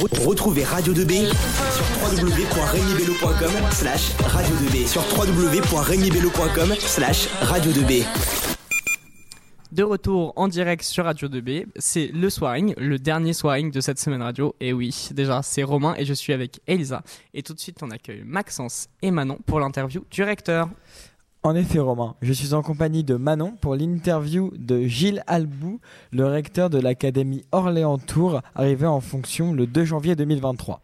Retrouvez Radio 2B sur www.regnibello.com slash radio 2B sur slash radio 2B. De retour en direct sur Radio 2B, c'est le soiring, le dernier soiring de cette semaine radio. Et oui, déjà, c'est Romain et je suis avec Elisa. Et tout de suite, on accueille Maxence et Manon pour l'interview du recteur. En effet, Romain, je suis en compagnie de Manon pour l'interview de Gilles Albou, le recteur de l'Académie Orléans-Tours, arrivé en fonction le 2 janvier 2023.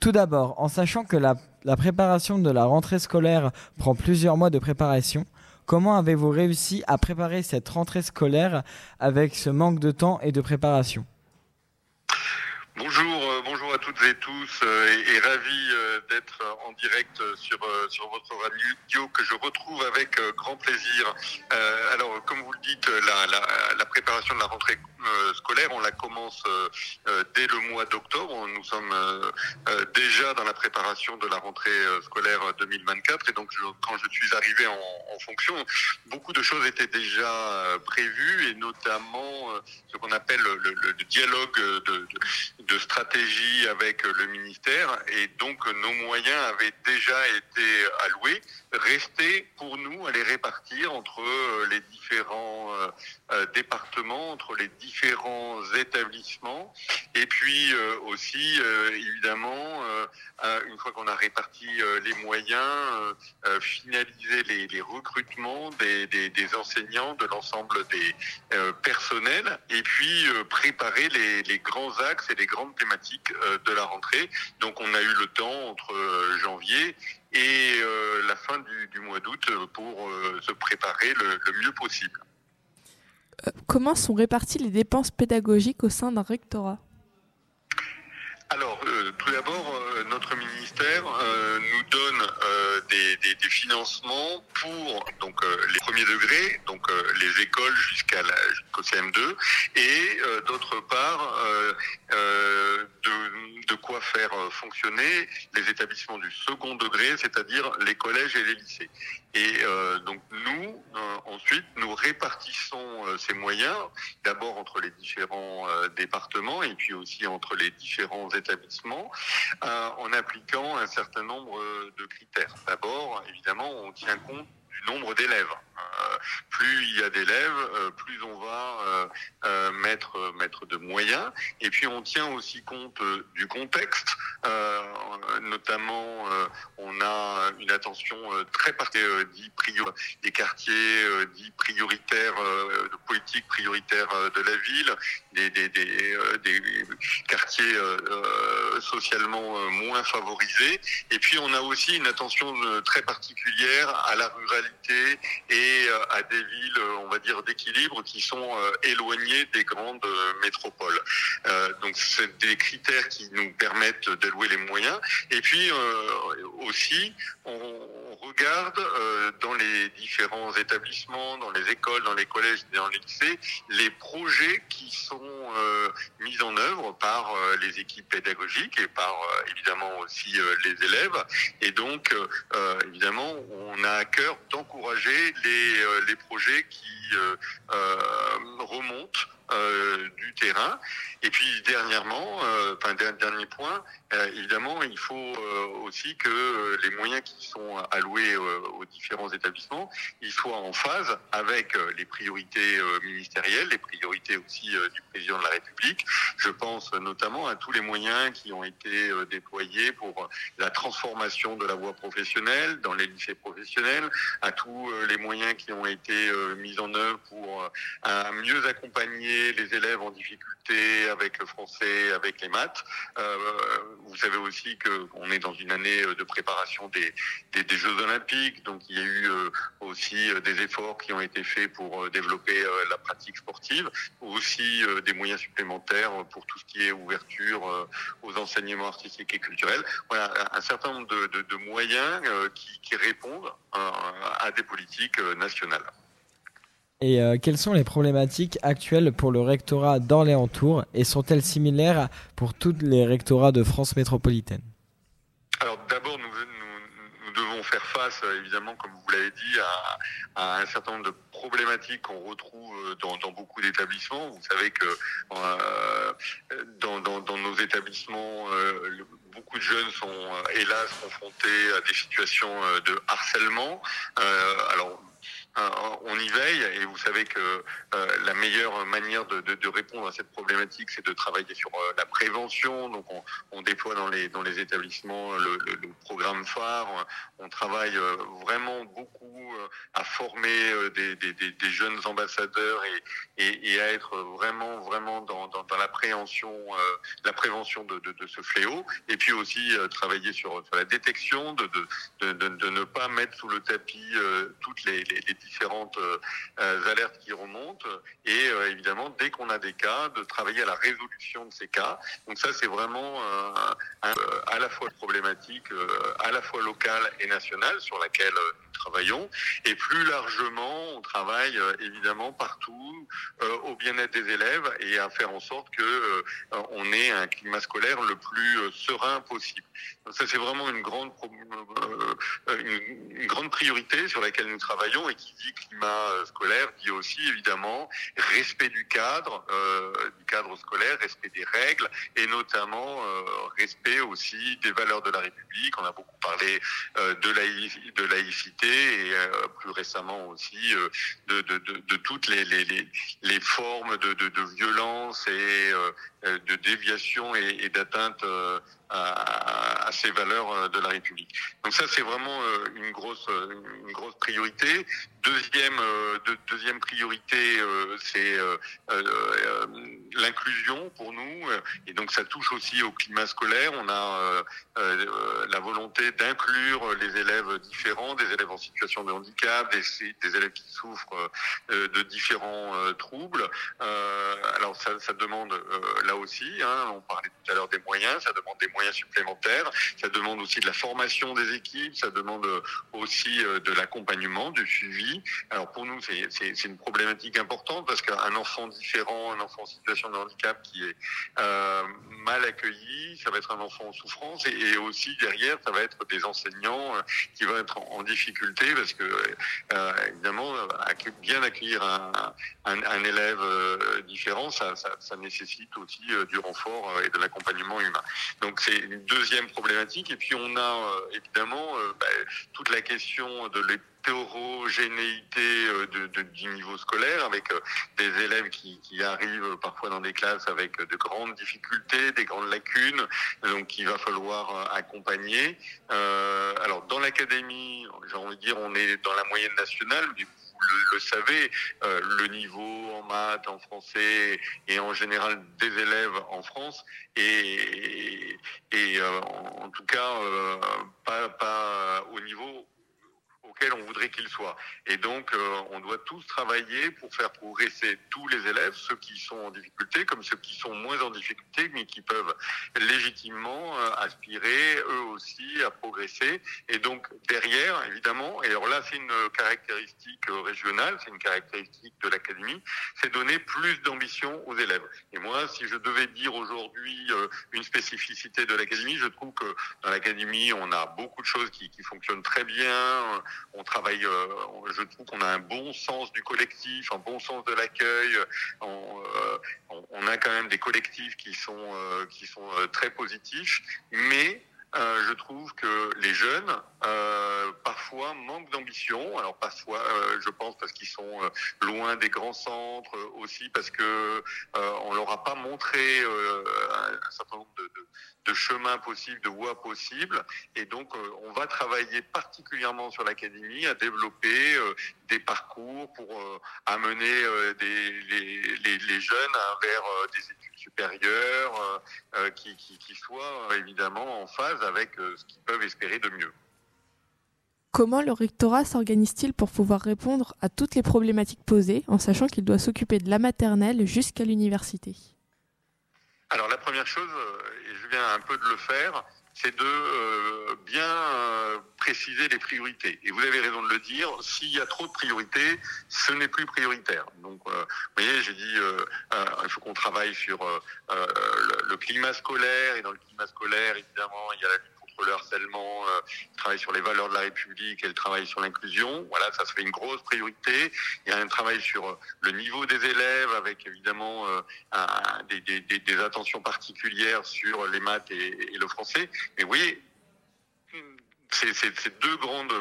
Tout d'abord, en sachant que la, la préparation de la rentrée scolaire prend plusieurs mois de préparation, comment avez-vous réussi à préparer cette rentrée scolaire avec ce manque de temps et de préparation? Bonjour, euh, bonjour à toutes et tous euh, et, ravi euh, d'être en direct sur, votre radio que je retrouve avec grand plaisir. Alors, comme vous le dites, la, préparation de la rentrée scolaire, on la commence dès le mois d'octobre. Nous sommes déjà dans la préparation de la rentrée scolaire 2024 et donc quand je suis arrivé en, fonction, beaucoup de choses étaient déjà prévues et notamment ce qu'on appelle le, dialogue de, de stratégie avec le ministère et donc nos moyens avaient déjà été alloués. Restait pour nous à les répartir entre euh, les différents euh, euh, départements, entre les différents établissements et puis aussi évidemment une fois qu'on a réparti les moyens, finaliser les, recrutements des, enseignants, de l'ensemble des personnels et puis préparer les, grands axes et les grandes thématiques de la rentrée. Donc on a eu le temps entre janvier et euh, la fin du, mois d'août euh, pour euh, se préparer le mieux possible. Comment sont réparties les dépenses pédagogiques au sein d'un rectorat? Alors, euh, tout d'abord, euh, notre ministère euh, nous donne euh, des, des- des financements pour donc euh, les premiers degrés, donc euh, les écoles jusqu'à la- jusqu'au CM2, et d'autre part de, de quoi faire fonctionner les établissements du second degré, c'est-à-dire les collèges et les lycées. Et euh, donc nous, euh, ensuite, nous répartissons euh, ces moyens, d'abord entre les différents départements et puis aussi entre les différents établissements, en appliquant un certain nombre de critères. D'abord, évidemment, on tient compte du nombre d'élèves. Euh, plus il y a d'élèves, euh, plus on va euh, mettre mettre de moyens. Et puis on tient aussi compte du contexte. Notamment, on a une attention très prior des quartiers dits prioritaires, de politique prioritaire de la ville, des, des, des, des quartiers socialement moins favorisés. Et puis on a aussi une attention très particulière à la ruralité et euh, à des villes, euh, on va dire, d'équilibre qui sont euh, éloignées des grandes métropoles. Donc c'est des critères qui nous permettent d'allouer les moyens. Et puis aussi, on, regarde dans les différents établissements, dans les écoles, dans les collèges, dans les lycées, les projets qui sont mis en œuvre par les équipes pédagogiques et par évidemment aussi les élèves. Et donc, évidemment, on a à cœur d'encourager les, euh, les projets qui euh, euh, remontent euh, du terrain. Et puis dernièrement, euh, enfin der- dernier point, euh, évidemment, il faut euh, aussi que les moyens qui sont alloués aux différents établissements, soient en phase avec les priorités ministérielles, les priorités aussi du président de la République. Je pense notamment à tous les moyens qui ont été déployés pour la transformation de la voie professionnelle dans les lycées professionnels, à tous les moyens qui ont été mis en œuvre pour mieux accompagner les élèves en difficulté avec le français, avec les maths. Euh, vous savez aussi que on est dans une année euh, de préparation des, des, Jeux Olympiques, donc il y a eu euh, aussi des efforts qui ont été faits pour développer la pratique sportive, aussi des moyens supplémentaires pour tout ce qui est ouverture aux enseignements artistiques et culturels. Voilà, un- certain nombre de, moyens qui, répondent à des politiques nationales. Et euh, quelles sont les problématiques actuelles pour le rectorat d'Orléans-Tours et sont-elles similaires pour tous les rectorats de France métropolitaine? Alors d'abord, nous, devons faire face, euh, évidemment, comme vous l'avez dit, à, un certain nombre de problématique qu'on retrouve dans, dans beaucoup d'établissements. Vous savez que euh, dans, nos établissements, euh, beaucoup de jeunes sont euh, hélas confrontés à des situations de harcèlement. alors on y veille et vous savez que euh, la meilleure manière de, de, répondre à cette problématique, c'est de travailler sur euh, la prévention. Donc on, déploie dans les, dans les établissements le, programme phare. On travaille euh, vraiment beaucoup à former des, jeunes ambassadeurs et, à être vraiment vraiment dans, dans la prévention de, ce fléau. Et puis aussi travailler sur, la détection, de, ne pas mettre sous le tapis toutes les différentes euh, alertes qui remontent et euh, évidemment dès qu'on a des cas de travailler à la résolution de ces cas. Donc ça c'est vraiment euh, à la fois problématique, à la fois locale et nationale sur laquelle nous travaillons et plus largement on travaille évidemment partout au bien-être des élèves et à faire en sorte que on ait un climat scolaire le plus serein possible. Donc ça c'est vraiment une grande une, une grande priorité sur laquelle nous travaillons et qui dit climat euh, scolaire dit aussi évidemment respect du cadre, euh, du cadre scolaire, respect des règles et notamment euh, respect aussi des valeurs de la République. On a beaucoup parlé de, laï de laïcité et plus récemment aussi de, toutes les, formes de, violence et de déviation et d'atteinte à, à, ces valeurs de la République. Donc ça, c'est vraiment une grosse, une grosse priorité. Deuxième, euh, de, deuxième priorité, euh, c'est euh, l'inclusion pour nous, et donc ça touche aussi au climat scolaire. On a la volonté d'inclure les élèves différents, des élèves en situation de handicap, des, des élèves qui souffrent de différents troubles. alors ça, ça demande là aussi, hein, on parlait tout à l'heure des moyens, ça demande des moyens supplémentaires, ça demande aussi de la formation des équipes, ça demande aussi de l'accompagnement, du suivi alors pour nous, c'est une problématique importante parce qu'un enfant différent, un enfant en situation de handicap qui est euh, mal accueilli, ça va être un enfant en souffrance et, aussi derrière, ça va être des enseignants euh, qui vont être en, difficulté parce que euh, évidemment, bien accueillir un, élève euh, différent, ça, ça, nécessite aussi euh, du renfort et de l'accompagnement humain. Donc c'est une deuxième problématique. Et puis on a évidemment bah, toute la question de l'hétérogénéité de, du niveau scolaire, avec des élèves qui, arrivent parfois dans des classes avec de grandes difficultés, des grandes lacunes, donc qu'il va falloir accompagner. Euh, alors dans l'académie, j'ai envie de dire, on est dans la moyenne nationale, mais le, le savez, euh, le niveau en maths, en français et en général des élèves en France et, et euh, en, tout cas euh, pas, pas au niveau auquel on voudrait qu'il soit. Et donc, euh, on doit tous travailler pour faire progresser tous les élèves, ceux qui sont en difficulté comme ceux qui sont moins en difficulté, mais qui peuvent légitimement euh, aspirer eux aussi à progresser. Et donc, derrière, évidemment, et alors là, c'est une caractéristique euh, régionale, c'est une caractéristique de l'académie, c'est donner plus d'ambition aux élèves. Et moi, si je devais dire aujourd'hui euh, une spécificité de l'académie, je trouve que dans l'académie, on a beaucoup de choses qui, qui fonctionnent très bien on travaille, euh, je trouve qu'on a un bon sens du collectif, un bon sens de l'accueil. On, euh, on, a quand même des collectifs qui sont euh, qui sont très positifs, mais euh, je trouve que les jeunes euh, parfois manquent d'ambition. Alors parfois, euh, je pense parce qu'ils sont loin des grands centres, aussi parce que on leur a pas montré un, certain nombre de, de, de, chemins possibles, de voies possibles, et donc on va travailler particulièrement sur l'académie à développer des parcours pour amener des, les, les, jeunes vers des études supérieurs qui, qui, qui soient évidemment en phase avec euh, ce qu'ils peuvent espérer de mieux. Comment le rectorat s'organise-t-il pour pouvoir répondre à toutes les problématiques posées en sachant qu'il doit s'occuper de la maternelle jusqu'à l'université? Alors la première chose, euh, et je viens un peu de le faire, c'est de euh, bien euh, préciser les priorités. Et vous avez raison de le dire, s'il y a trop de priorités, ce n'est plus prioritaire. Donc, euh, vous voyez, j'ai dit, il faut qu'on travaille sur le, le, climat scolaire, et dans le climat scolaire, évidemment, il y a la lutte contre le harcèlement, elle travaille sur les valeurs de la République, elle travaille sur l'inclusion. Voilà, ça serait une grosse priorité. Il y a un travail sur le niveau des élèves, avec évidemment des, des, attentions particulières sur les maths et, le français. Mais voyez, c'est deux grandes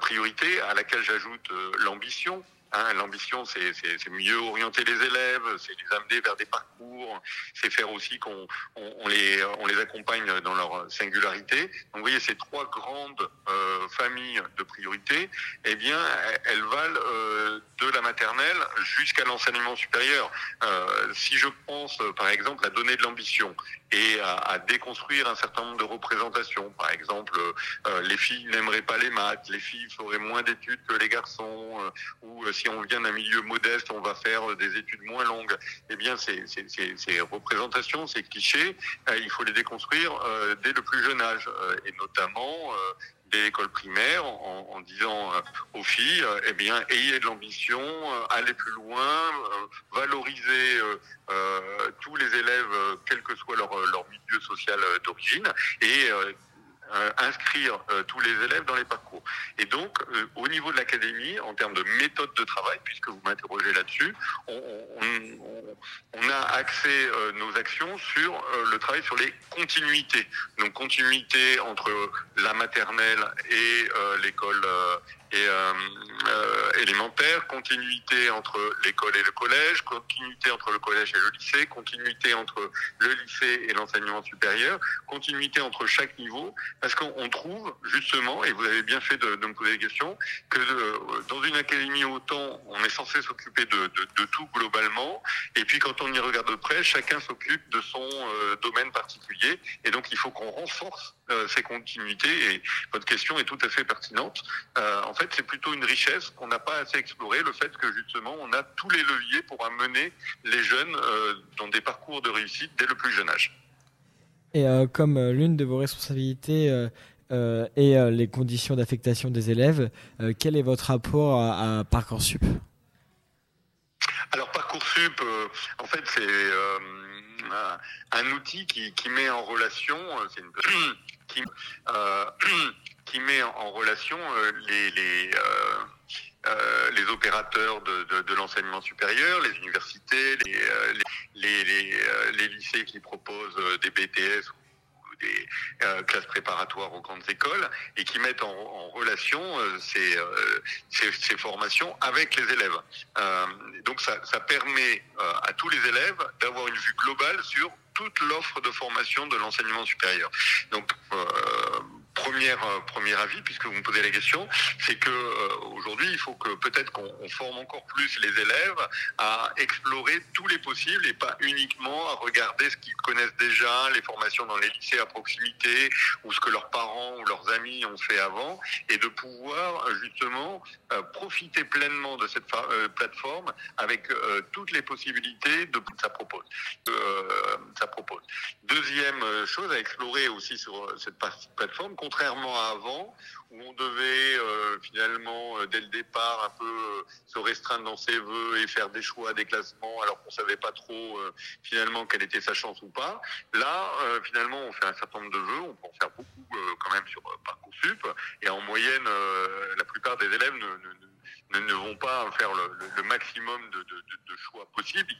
priorités à laquelle j'ajoute l'ambition. Hein, L'ambition, c'est mieux orienter les élèves, c'est les amener vers des parcours, c'est faire aussi qu'on on, les, on les accompagne dans leur singularité. Donc vous voyez, ces trois grandes euh, familles de priorités, eh bien, elles valent euh, de la maternelle jusqu'à l'enseignement supérieur. Euh, si je pense, par exemple, à donner de l'ambition et à, à, déconstruire un certain nombre de représentations, par exemple, euh, les filles n'aimeraient pas les maths, les filles feraient moins d'études que les garçons, euh, ou si on vient d'un milieu modeste, on va faire des études moins longues. Eh bien, ces, représentations, ces clichés, euh, il faut les déconstruire euh, dès le plus jeune âge, euh, et notamment dès l'école primaire, en, en disant aux filles, eh bien, ayez de l'ambition, allez plus loin, valorisez tous les élèves, quel que soit leur, leur milieu social d'origine, et euh, inscrire euh, tous les élèves dans les parcours. Et donc, euh, au niveau de l'académie, en termes de méthode de travail, puisque vous m'interrogez là-dessus, on, on, on, a axé nos actions sur le travail sur les continuités. Donc, continuité entre la maternelle et l'école et euh, euh, élémentaire, continuité entre l'école et le collège, continuité entre le collège et le lycée, continuité entre le lycée et l'enseignement supérieur, continuité entre chaque niveau, parce qu'on trouve justement, et vous avez bien fait de, de me poser des questions, que de, dans une académie autant, on est censé s'occuper de, de, de, tout globalement, et puis quand on y regarde de près, chacun s'occupe de son euh, domaine particulier, et donc il faut qu'on renforce euh, ces continuités, et votre question est tout à fait pertinente. Euh, en fait, c'est plutôt une richesse qu'on n'a pas assez explorée, le fait que justement, on a tous les leviers pour amener les jeunes euh, dans des parcours de réussite dès le plus jeune âge. Et euh, comme l'une de vos responsabilités est les conditions d'affectation des élèves, quel est votre rapport à, à Parcoursup? Alors Parcoursup, en fait, c'est un outil qui, met en relation, c'est une qui, met en relation euh, les, les, euh, euh, les opérateurs de, de, de l'enseignement supérieur, les universités, les, euh, les, euh, les, lycées qui proposent des BTS des classes préparatoires aux grandes écoles et qui mettent en, relation ces, ces, ces, formations avec les élèves. donc ça, ça permet à tous les élèves d'avoir une vue globale sur toute l'offre de formation de l'enseignement supérieur. Donc euh, premier avis, puisque vous me posez la question, c'est que euh, aujourd'hui, il faut que peut-être qu'on forme encore plus les élèves à explorer tous les possibles et pas uniquement à regarder ce qu'ils connaissent déjà, les formations dans les lycées à proximité ou ce que leurs parents ou leurs amis ont fait avant, et de pouvoir justement euh, profiter pleinement de cette plateforme avec toutes les possibilités de ça propose. ça propose. Deuxième chose à explorer aussi sur cette plateforme contrairement avant, où on devait euh, finalement, euh, dès le départ, un peu euh, se restreindre dans ses voeux et faire des choix, des classements, alors qu'on savait pas trop finalement quelle était sa chance ou pas. Là, finalement, on fait un certain nombre de vœux, on peut en faire beaucoup quand même sur Parcoursup, et en moyenne, la plupart des élèves ne, ne, vont pas faire le, maximum de choix possibles.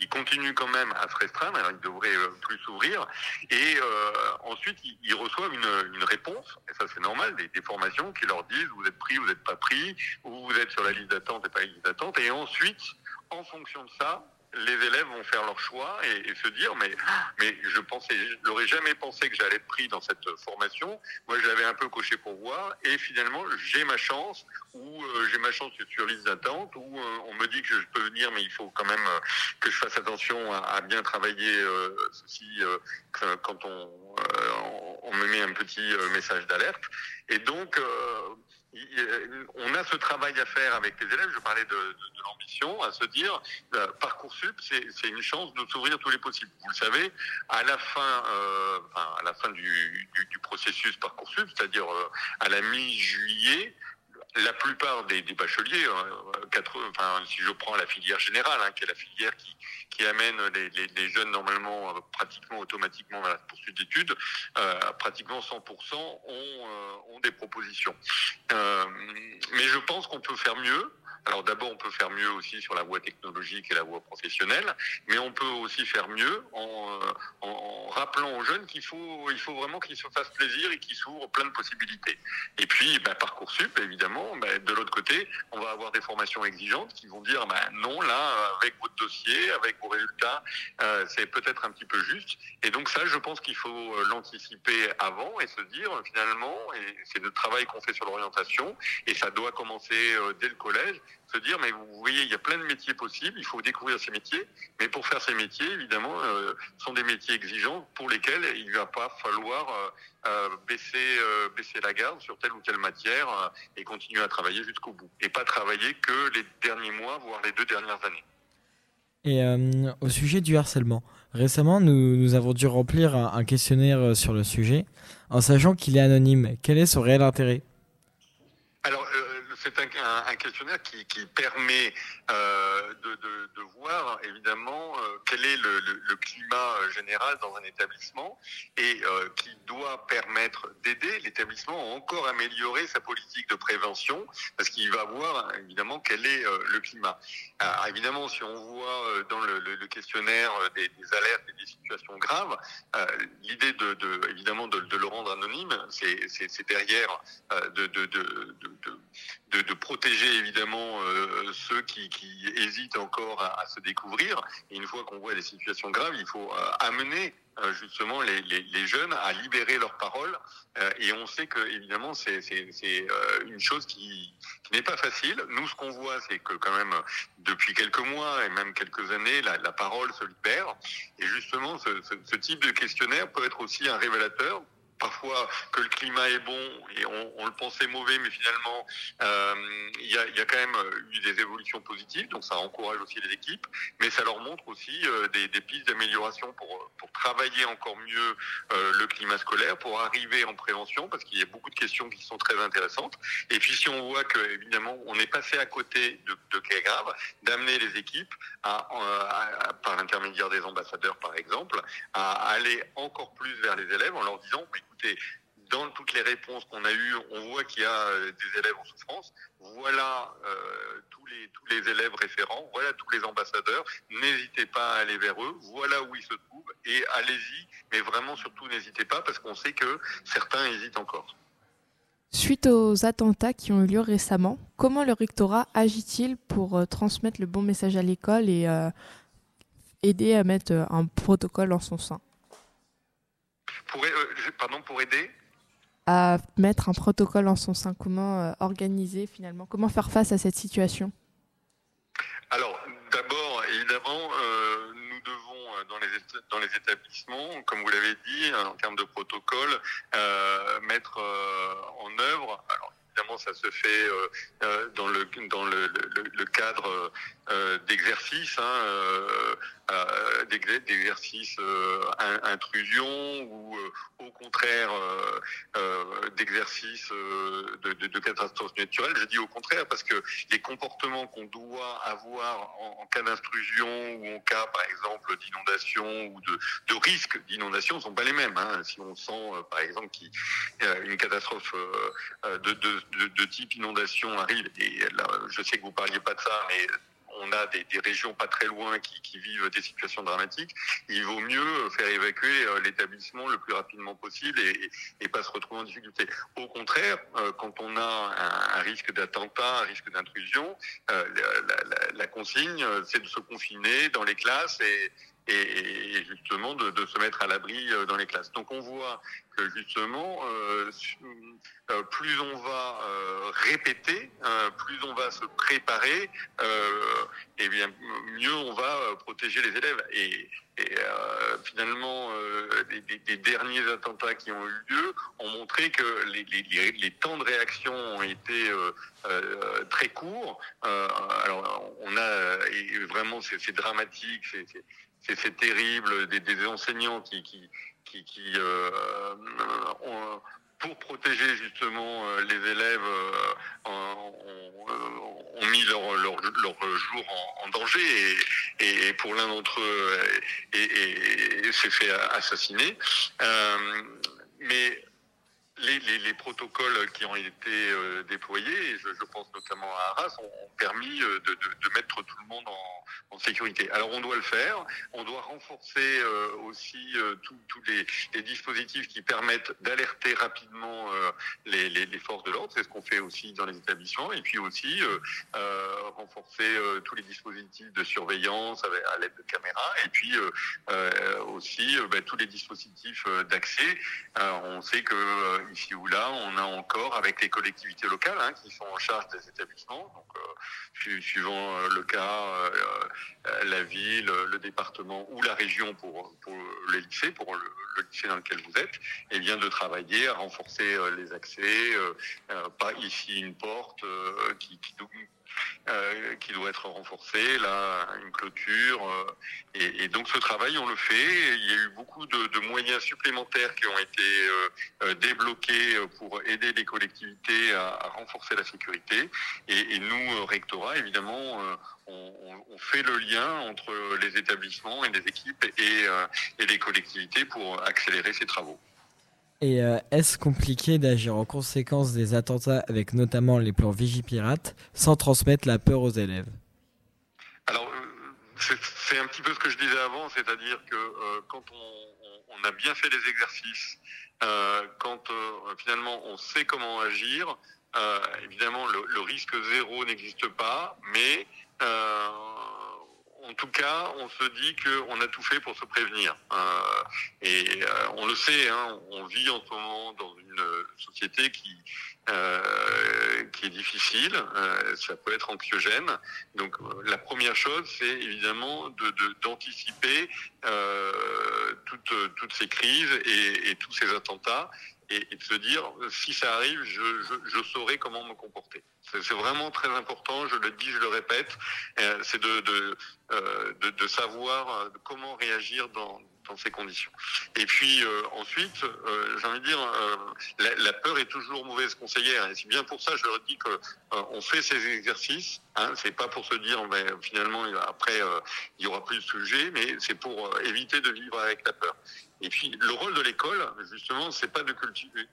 Ils continuent quand même à se restreindre, alors ils devraient euh, plus s'ouvrir, et euh, ensuite ils, reçoivent une, réponse, et ça c'est normal, des, formations qui leur disent vous êtes pris, vous n'êtes pas pris, ou vous êtes sur la liste d'attente et pas la liste d'attente, et ensuite, en fonction de ça, les élèves vont faire leur choix et, se dire mais mais je pensais je n'aurais jamais pensé que j'allais être pris dans cette formation. Moi j'avais un peu coché pour voir et finalement j'ai ma chance ou euh, j'ai ma chance sur liste d'attente ou euh, on me dit que je peux venir mais il faut quand même euh, que je fasse attention à, bien travailler ceci quand on, on me met un petit message d'alerte. Et donc on a ce travail à faire avec les élèves, je parlais de, de, de l'ambition, à se dire, euh, Parcoursup, c'est une chance de s'ouvrir tous les possibles. Vous le savez, à la fin, euh, à la fin du, du, du processus Parcoursup, c'est-à-dire euh, à la mi-juillet, la plupart des, bacheliers, euh, enfin, si je prends la filière générale, hein, qui est la filière qui, amène les, jeunes normalement euh, pratiquement automatiquement à la poursuite d'études, euh, pratiquement 100% ont, ont des propositions. mais je pense qu'on peut faire mieux. Alors d'abord, on peut faire mieux aussi sur la voie technologique et la voie professionnelle, mais on peut aussi faire mieux en, en, rappelant aux jeunes qu'il faut, il faut vraiment qu'ils se fassent plaisir et qu'ils s'ouvrent plein de possibilités. Et puis, bah, Parcoursup, évidemment, bah, de l'autre côté, on va avoir des formations exigeantes qui vont dire, bah, non, là, avec votre dossier, avec vos résultats, euh, c'est peut-être un petit peu juste. Et donc ça, je pense qu'il faut euh, l'anticiper avant et se dire, finalement, et c'est le travail qu'on fait sur l'orientation, et ça doit commencer euh, dès le collège, se dire, mais vous voyez, il y a plein de métiers possibles, il faut découvrir ces métiers, mais pour faire ces métiers, évidemment, euh, sont des métiers exigeants pour lesquels il ne va pas falloir euh, euh, baisser, baisser la garde sur telle ou telle matière et continuer à travailler jusqu'au bout, et pas travailler que les derniers mois, voire les deux dernières années. Et au sujet du harcèlement, récemment, nous, nous avons dû remplir un questionnaire sur le sujet, en sachant qu'il est anonyme. Quel est son réel intérêt? C'est un, questionnaire qui permet euh, de, voir évidemment euh, quel est le, climat général dans un établissement et euh, qui doit permettre d'aider l'établissement à encore améliorer sa politique de prévention parce qu'il va voir évidemment quel est euh, le climat. Alors, évidemment, si on voit euh, dans le, questionnaire des, alertes et des situations graves, l'idée de, de, évidemment de, le rendre anonyme, c'est derrière de, de, protéger évidemment euh, ceux qui, hésitent encore à, se découvrir. Et une fois qu'on voit des situations graves, il faut euh, amener euh, justement les, jeunes à libérer leurs paroles. Euh, et on sait que évidemment c'est une chose qui, qui n'est pas facile. Nous, ce qu'on voit, c'est que quand même depuis quelques mois et même quelques années, la, parole se libère. Et justement, ce type de questionnaire peut être aussi un révélateur parfois que le climat est bon et on, le pensait mauvais, mais finalement euh, il y, a, quand même eu des évolutions positives, donc ça encourage aussi les équipes, mais ça leur montre aussi euh, des, pistes d'amélioration pour, travailler encore mieux euh, le climat scolaire, pour arriver en prévention, parce qu'il y a beaucoup de questions qui sont très intéressantes. Et puis si on voit que évidemment on est passé à côté de, de cas graves, d'amener les équipes par l'intermédiaire des ambassadeurs par exemple, à aller encore plus vers les élèves en leur disant dans toutes les réponses qu'on a eues, on voit qu'il y a euh, des élèves en souffrance. Voilà euh, tous, les, élèves référents, voilà tous les ambassadeurs. N'hésitez pas à aller vers eux, voilà où ils se trouvent et allez-y. Mais vraiment, surtout, n'hésitez pas parce qu'on sait que certains hésitent encore. Suite aux attentats qui ont eu lieu récemment, comment le rectorat agit-il pour euh, transmettre le bon message à l'école et aider à mettre un protocole en son sein? Pour, euh, pardon, pour aider À mettre un protocole en son sein. Comment euh, organiser finalement Comment faire face à cette situation? Alors, d'abord, évidemment, euh, nous devons, dans les, dans les établissements, comme vous l'avez dit, en termes de protocole, euh, mettre en œuvre. Alors, évidemment, ça se fait dans le dans le, le, le cadre d'exercices, hein, euh, d'exercices intrusion ou au contraire d'exercices de, de, de catastrophes naturelles. Je dis au contraire parce que les comportements qu'on doit avoir en, cas d'intrusion ou en cas, par exemple, d'inondation ou de, risque d'inondation ne sont pas les mêmes. Hein. Si on sent, par exemple, qu'une catastrophe de, de, de, type inondation arrive, et là, je sais que vous parliez pas de ça, mais on a des, régions pas très loin qui, vivent des situations dramatiques, il vaut mieux faire évacuer l'établissement le plus rapidement possible et, pas se retrouver en difficulté. Au contraire, quand on a un, risque d'attentat, un risque d'intrusion, la, la, la, consigne, c'est de se confiner dans les classes et, et, justement de, se mettre à l'abri dans les classes. Donc on voit que justement, euh, plus on va euh, répéter, euh, plus on va se préparer, et bien mieux on va protéger les élèves. Et, finalement, les, derniers attentats qui ont eu lieu ont montré que les, temps de réaction ont été très courts. alors on a et vraiment c'est dramatique, terrible, des, des enseignants qui, qui qui, qui euh, ont, pour protéger justement les élèves, ont, ont, mis leur, leur, jour en, danger et, pour l'un d'entre eux et, s'est fait assassiner. mais les, protocoles qui ont été euh, déployés, je, pense notamment à Arras, ont, permis euh, de, mettre tout le monde en, sécurité. Alors on doit le faire, on doit renforcer euh, aussi tous les, dispositifs qui permettent d'alerter rapidement les, forces de l'ordre, c'est ce qu'on fait aussi dans les établissements, et puis aussi renforcer tous les dispositifs de surveillance à l'aide de caméras, et puis aussi ben, tous les dispositifs d'accès. on sait que ici ou là, on a encore avec les collectivités locales hein, qui sont en charge des établissements, donc euh, suivant euh, le cas, euh, la ville, le département ou la région pour, les lycées, pour le, lycée dans lequel vous êtes, et bien de travailler à renforcer les accès, pas ici une porte qui, qui qui doit être renforcée, là, une clôture. Euh, et, donc ce travail, on le fait. Il y a eu beaucoup de, moyens supplémentaires qui ont été euh, débloqués pour aider les collectivités à, renforcer la sécurité. Et, nous, rectorat, évidemment, on, fait le lien entre les établissements et les équipes et les collectivités pour accélérer ces travaux. Et euh, est-ce compliqué d'agir en conséquence des attentats avec notamment les plans Vigipirate sans transmettre la peur aux élèves? Alors, euh, c'est un petit peu ce que je disais avant, c'est-à-dire que euh, quand on, a bien fait les exercices, quand finalement on sait comment agir, évidemment le, risque zéro n'existe pas, mais en tout cas, on se dit qu'on a tout fait pour se prévenir. Euh, et euh, on le sait, hein, on vit en ce moment dans une société qui euh, qui est difficile. ça peut être anxiogène. Donc, la première chose, c'est évidemment d'anticiper toutes, toutes ces crises et tous ces attentats et, de se dire si ça arrive, je, saurai comment me comporter. C'est vraiment très important, je le dis, je le répète, euh, c'est de, euh, savoir euh, comment réagir dans, ces conditions. Et puis ensuite, j'ai envie de dire, la, peur est toujours mauvaise conseillère. Et c'est bien pour ça, je leur dis que on fait ces exercices. Hein, c'est pas pour se dire, mais finalement après il y aura plus de sujets, mais c'est pour éviter de vivre avec la peur. Et puis le rôle de l'école, justement, c'est pas de cultiver,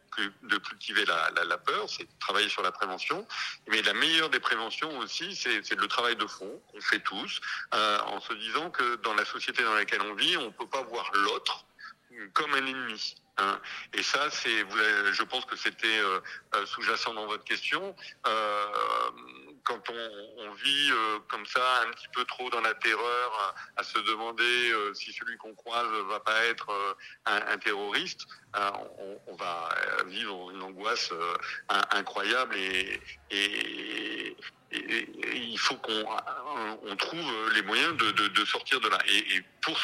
de cultiver la, peur, c'est de travailler sur la prévention. Mais la meilleure des préventions aussi, c'est le travail de fond qu'on fait tous, euh, en se disant que dans la société dans laquelle on vit, on peut pas voir l'autre comme un ennemi. Hein. Et ça, c'est, je pense que c'était euh, euh, sous-jacent dans votre question. Euh, quand on, vit euh, comme ça, un petit peu trop dans la terreur, à, se demander si celui qu'on croise va pas être un, un, terroriste, on, va vivre une angoisse incroyable et, il faut qu'on on trouve les moyens de, de, sortir de là. Et pour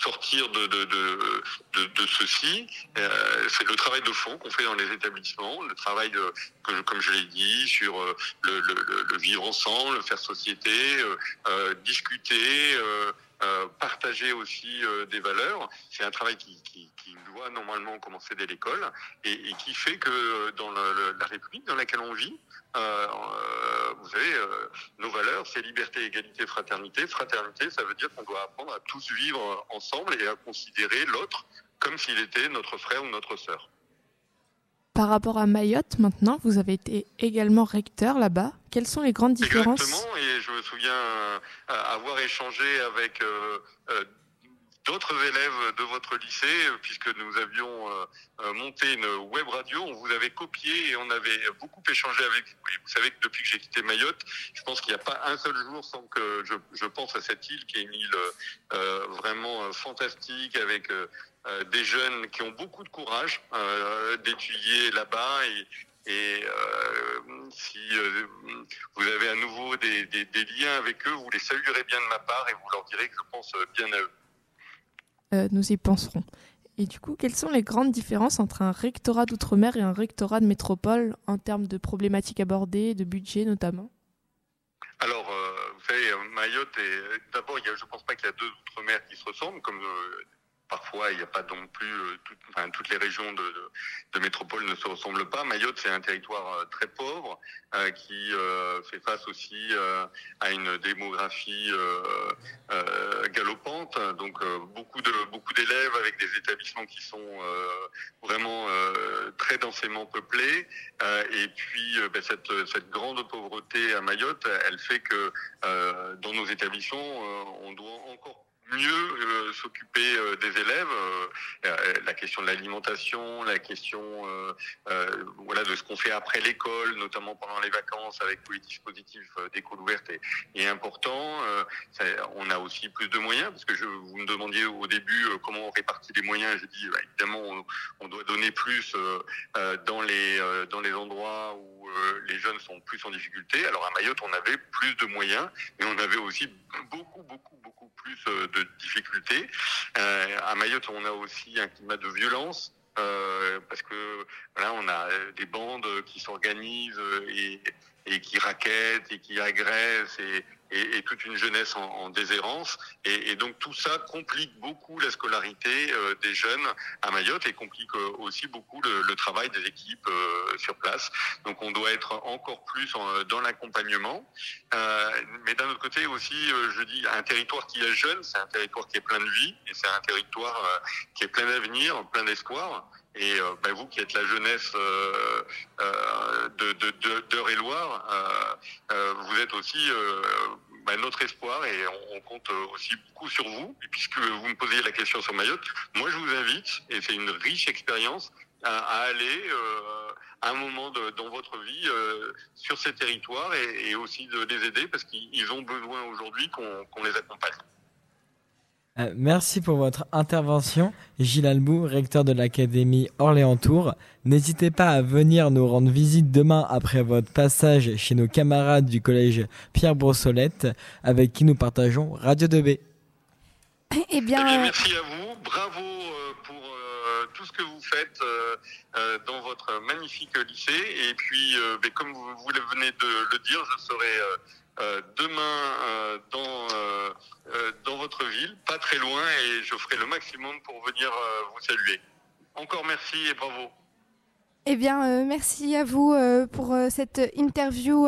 sortir de, de ceci, euh, c'est le travail de fond qu'on fait dans les établissements, le travail de, comme je l'ai dit, sur euh, le, le, le, vivre ensemble, le faire société, euh, euh discuter. Euh, euh, partager aussi euh, des valeurs. C'est un travail qui, qui, qui, doit normalement commencer dès l'école et, et, qui fait que dans le, la République dans laquelle on vit, euh, vous savez, nos valeurs, c'est liberté, égalité, fraternité. Fraternité, ça veut dire qu'on doit apprendre à tous vivre ensemble et à considérer l'autre comme s'il était notre frère ou notre sœur. Par rapport à Mayotte, maintenant, vous avez été également recteur là-bas. Quelles sont les grandes différences Exactement, et je me souviens euh, avoir échangé avec euh, euh, d'autres élèves de votre lycée, puisque nous avions monté une web radio, on vous avait copié et on avait beaucoup échangé avec vous. Vous savez que depuis que j'ai quitté Mayotte, je pense qu'il n'y a pas un seul jour sans que je, pense à cette île qui est une île vraiment fantastique avec euh, des jeunes qui ont beaucoup de courage euh, d'étudier là-bas et, et euh, si vous avez à nouveau des, des, des, liens avec eux, vous les saluerez bien de ma part et vous leur direz que je pense bien à eux. Nous y penserons. Et du coup, quelles sont les grandes différences entre un rectorat d'outre-mer et un rectorat de métropole en termes de problématiques abordées, de budget notamment? Alors, vous savez, Mayotte, est... d'abord, je ne pense pas qu'il y a deux outre-mer qui se ressemblent, comme parfois il n'y a pas non plus toutes les régions de, métropole ne se ressemblent pas. Mayotte c'est un territoire très pauvre qui fait face aussi à une démographie galopante, donc beaucoup de beaucoup d'élèves avec des établissements qui sont vraiment très densément peuplés et puis ben, cette, cette grande pauvreté à Mayotte, elle fait que dans nos établissements on doit encore mieux euh, s'occuper euh, des élèves. Euh, la question de l'alimentation, la question voilà de ce qu'on fait après l'école, notamment pendant les vacances avec tous les dispositifs d'école ouverte est, important. on a aussi plus de moyens parce que vous me demandiez au début comment on répartit les moyens. J'ai dit bah, évidemment on, on, doit donner plus dans les dans les endroits où les jeunes sont plus en difficulté. Alors à Mayotte on avait plus de moyens, mais on avait aussi beaucoup beaucoup beaucoup plus de de difficultés. Euh, à Mayotte, on a aussi un climat de violence. Euh, parce que là, on a des bandes qui s'organisent et, et qui raquettent et qui agressent et, et, et toute une jeunesse en, en déshérence. Et, et, donc tout ça complique beaucoup la scolarité euh, des jeunes à Mayotte et complique euh, aussi beaucoup le, le travail des équipes euh, sur place. Donc on doit être encore plus en, dans l'accompagnement. Euh, mais d'un autre côté aussi, je dis, un territoire qui est jeune, c'est un territoire qui est plein de vie et c'est un territoire qui est plein d'avenir, plein d'espoir. Et euh, bah, vous qui êtes la jeunesse euh, euh, de, de, de, d'Eure-et-Loire, vous êtes aussi bah, notre espoir et on, compte aussi beaucoup sur vous. Et puisque vous me posiez la question sur Mayotte, moi je vous invite, et c'est une riche expérience, à, à aller un moment de, dans votre vie euh, sur ces territoires et, et, aussi de les aider parce qu'ils ont besoin aujourd'hui qu'on qu'on les accompagne. Euh, merci pour votre intervention, Gilles Albou, recteur de l'Académie Orléans-Tours. N'hésitez pas à venir nous rendre visite demain après votre passage chez nos camarades du collège Pierre Brossolette, avec qui nous partageons Radio 2B. Eh bien, eh bien merci à vous, bravo euh, pour euh, tout ce que vous faites dans votre magnifique lycée. Et puis, ben, comme vous, venez de le dire, je serai demain dans, dans votre ville, pas très loin, et je ferai le maximum pour venir vous saluer. Encore merci et bravo. Eh bien, merci à vous pour cette interview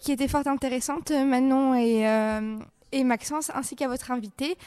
qui était fort intéressante, Manon et, et Maxence, ainsi qu'à votre invité.